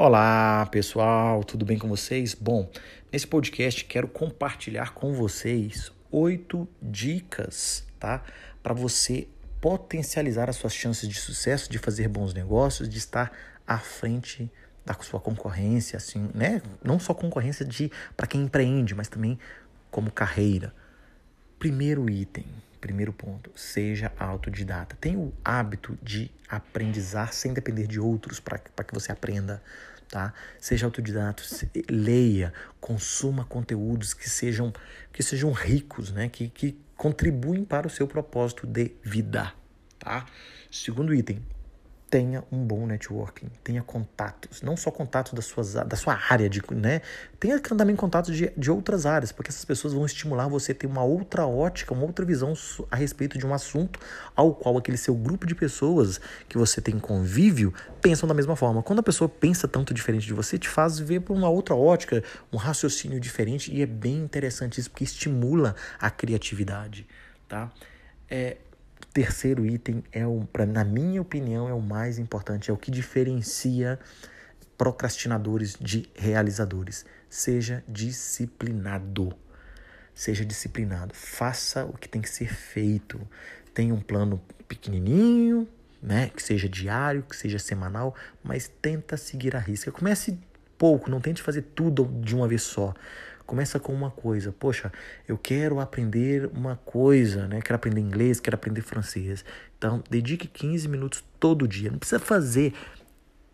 Olá pessoal, tudo bem com vocês? Bom, nesse podcast quero compartilhar com vocês oito dicas, tá? Para você potencializar as suas chances de sucesso, de fazer bons negócios, de estar à frente da sua concorrência, assim, né? Não só concorrência de para quem empreende, mas também como carreira. Primeiro item, primeiro ponto, seja autodidata. Tenha o hábito de aprendizar sem depender de outros para que você aprenda tá? Seja autodidata, leia, consuma conteúdos que sejam que sejam ricos, né? Que, que contribuem para o seu propósito de vida, tá? Segundo item, tenha um bom networking, tenha contatos, não só contatos da, suas, da sua área, de, né? tenha também contatos de, de outras áreas, porque essas pessoas vão estimular você a ter uma outra ótica, uma outra visão a respeito de um assunto ao qual aquele seu grupo de pessoas que você tem convívio pensam da mesma forma. Quando a pessoa pensa tanto diferente de você, te faz ver por uma outra ótica, um raciocínio diferente, e é bem interessante isso, porque estimula a criatividade, tá? É, terceiro item é o, pra, na minha opinião, é o mais importante, é o que diferencia procrastinadores de realizadores. Seja disciplinado. Seja disciplinado. Faça o que tem que ser feito. Tenha um plano pequenininho, né, que seja diário, que seja semanal, mas tenta seguir a risca. Comece pouco, não tente fazer tudo de uma vez só. Começa com uma coisa. Poxa, eu quero aprender uma coisa, né? Quero aprender inglês, quero aprender francês. Então, dedique 15 minutos todo dia. Não precisa fazer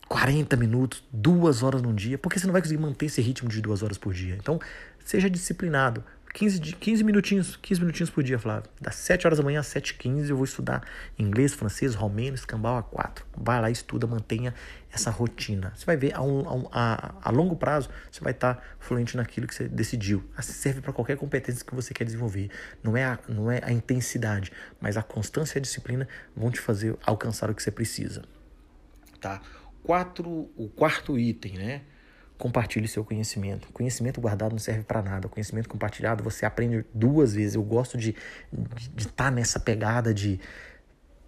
40 minutos, duas horas num dia, porque você não vai conseguir manter esse ritmo de duas horas por dia. Então, seja disciplinado. 15, 15 minutinhos, 15 minutinhos por dia, Flávio. Das 7 horas da manhã às 7h15 eu vou estudar inglês, francês, romeno, escambau A4. Vai lá, estuda, mantenha essa rotina. Você vai ver, a, um, a, a longo prazo, você vai estar fluente naquilo que você decidiu. Assim serve para qualquer competência que você quer desenvolver. Não é, a, não é a intensidade, mas a constância e a disciplina vão te fazer alcançar o que você precisa. Tá? Quatro, o quarto item, né? Compartilhe seu conhecimento. Conhecimento guardado não serve para nada. Conhecimento compartilhado você aprende duas vezes. Eu gosto de estar tá nessa pegada de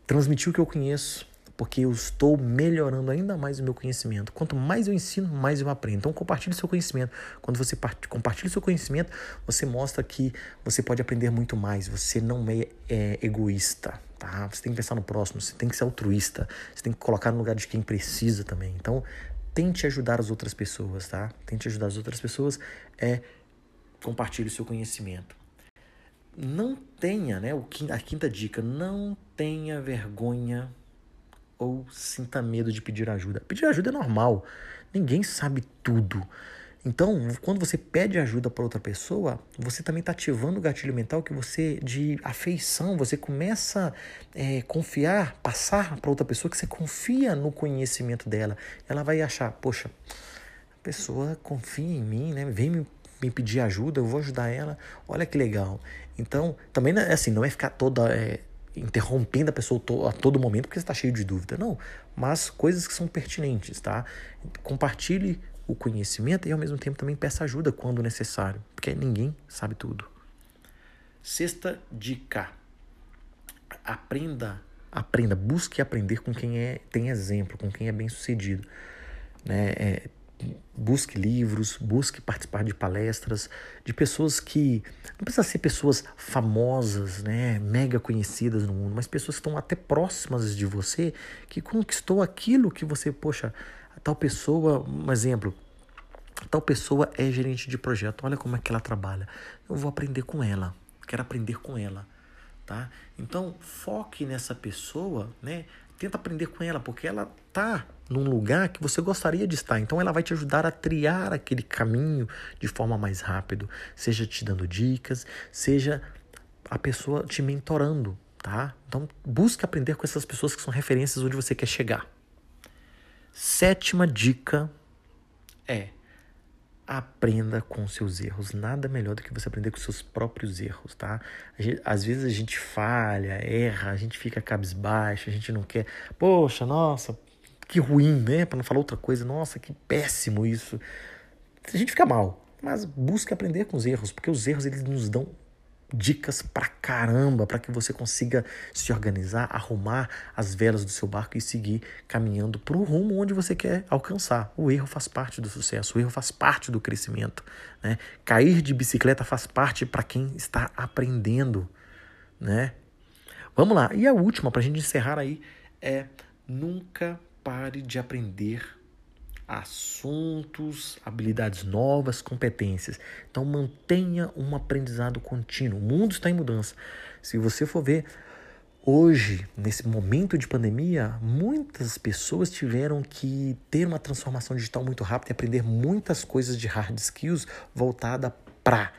transmitir o que eu conheço, porque eu estou melhorando ainda mais o meu conhecimento. Quanto mais eu ensino, mais eu aprendo. Então compartilhe seu conhecimento. Quando você compartilha seu conhecimento, você mostra que você pode aprender muito mais. Você não é, é egoísta, tá? Você tem que pensar no próximo, você tem que ser altruísta, você tem que colocar no lugar de quem precisa também. Então, tente ajudar as outras pessoas, tá? Tente ajudar as outras pessoas é compartilhe o seu conhecimento. Não tenha, né, a quinta dica, não tenha vergonha ou sinta medo de pedir ajuda. Pedir ajuda é normal. Ninguém sabe tudo. Então, quando você pede ajuda para outra pessoa, você também está ativando o gatilho mental que você, de afeição, você começa a é, confiar, passar para outra pessoa que você confia no conhecimento dela. Ela vai achar, poxa, a pessoa confia em mim, né? Vem me, me pedir ajuda, eu vou ajudar ela. Olha que legal. Então, também é assim, não é ficar toda. É, interrompendo a pessoa a todo momento porque você está cheio de dúvida. Não, mas coisas que são pertinentes, tá? Compartilhe o conhecimento e ao mesmo tempo também peça ajuda quando necessário, porque ninguém sabe tudo. Sexta dica: aprenda, aprenda, busque aprender com quem é tem exemplo, com quem é bem sucedido, né? É, busque livros, busque participar de palestras de pessoas que não precisa ser pessoas famosas, né, mega conhecidas no mundo, mas pessoas que estão até próximas de você, que conquistou aquilo que você, poxa, tal pessoa, um exemplo, tal pessoa é gerente de projeto, olha como é que ela trabalha. Eu vou aprender com ela, quero aprender com ela, tá? Então, foque nessa pessoa, né? Tenta aprender com ela, porque ela tá num lugar que você gostaria de estar. Então ela vai te ajudar a triar aquele caminho de forma mais rápido, seja te dando dicas, seja a pessoa te mentorando, tá? Então busque aprender com essas pessoas que são referências onde você quer chegar. Sétima dica é aprenda com seus erros. Nada melhor do que você aprender com seus próprios erros, tá? Gente, às vezes a gente falha, erra, a gente fica cabisbaixo, a gente não quer. Poxa, nossa, que ruim, né? Para não falar outra coisa, nossa, que péssimo isso. A gente fica mal, mas busque aprender com os erros, porque os erros eles nos dão dicas pra caramba para que você consiga se organizar, arrumar as velas do seu barco e seguir caminhando para o rumo onde você quer alcançar. O erro faz parte do sucesso, o erro faz parte do crescimento. Né? Cair de bicicleta faz parte para quem está aprendendo. Né? Vamos lá. E a última, para a gente encerrar aí, é nunca pare de aprender assuntos, habilidades novas, competências. Então mantenha um aprendizado contínuo. O mundo está em mudança. Se você for ver hoje, nesse momento de pandemia, muitas pessoas tiveram que ter uma transformação digital muito rápida e aprender muitas coisas de hard skills voltada para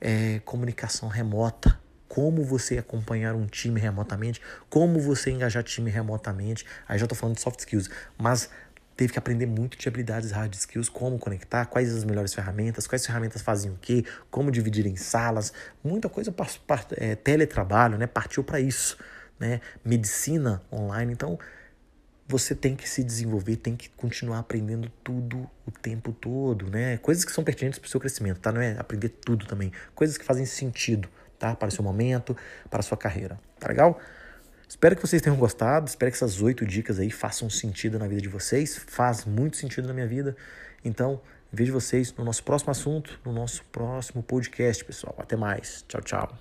é, comunicação remota, como você acompanhar um time remotamente, como você engajar time remotamente. Aí já estou falando de soft skills, mas teve que aprender muito de habilidades hard skills, como conectar, quais as melhores ferramentas, quais ferramentas fazem o quê, como dividir em salas, muita coisa para é, teletrabalho, né? Partiu para isso, né? Medicina online, então você tem que se desenvolver, tem que continuar aprendendo tudo o tempo todo, né? Coisas que são pertinentes para o seu crescimento, tá? Não é aprender tudo também, coisas que fazem sentido, tá? Para o seu momento, para a sua carreira, tá legal? Espero que vocês tenham gostado, espero que essas oito dicas aí façam sentido na vida de vocês, faz muito sentido na minha vida. Então, vejo vocês no nosso próximo assunto, no nosso próximo podcast, pessoal. Até mais. Tchau, tchau.